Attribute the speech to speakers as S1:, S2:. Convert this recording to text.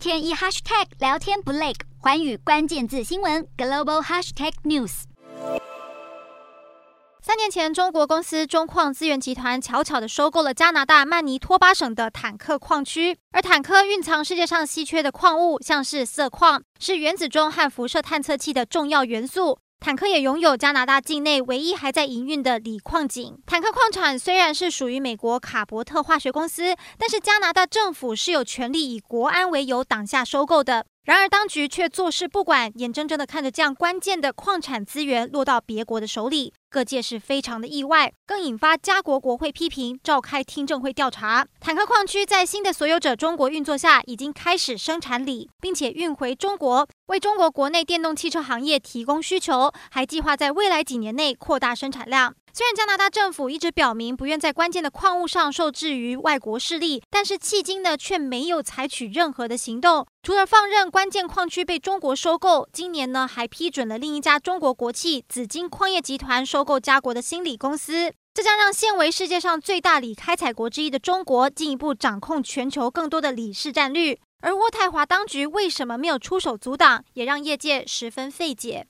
S1: 天一 hashtag 聊天不累，环宇关键字新闻 global hashtag news。
S2: 三年前，中国公司中矿资源集团巧巧的收购了加拿大曼尼托巴省的坦克矿区，而坦克蕴藏世界上稀缺的矿物，像是色矿，是原子钟和辐射探测器的重要元素。坦克也拥有加拿大境内唯一还在营运的锂矿井。坦克矿产虽然是属于美国卡伯特化学公司，但是加拿大政府是有权利以国安为由挡下收购的。然而，当局却坐视不管，眼睁睁地看着这样关键的矿产资源落到别国的手里，各界是非常的意外，更引发加国国会批评，召开听证会调查。坦克矿区在新的所有者中国运作下，已经开始生产锂，并且运回中国，为中国国内电动汽车行业提供需求，还计划在未来几年内扩大生产量。虽然加拿大政府一直表明不愿在关键的矿物上受制于外国势力，但是迄今呢却没有采取任何的行动。除了放任关键矿区被中国收购，今年呢还批准了另一家中国国企紫金矿业集团收购加国的新锂公司，这将让现为世界上最大锂开采国之一的中国进一步掌控全球更多的锂市占率。而渥太华当局为什么没有出手阻挡，也让业界十分费解。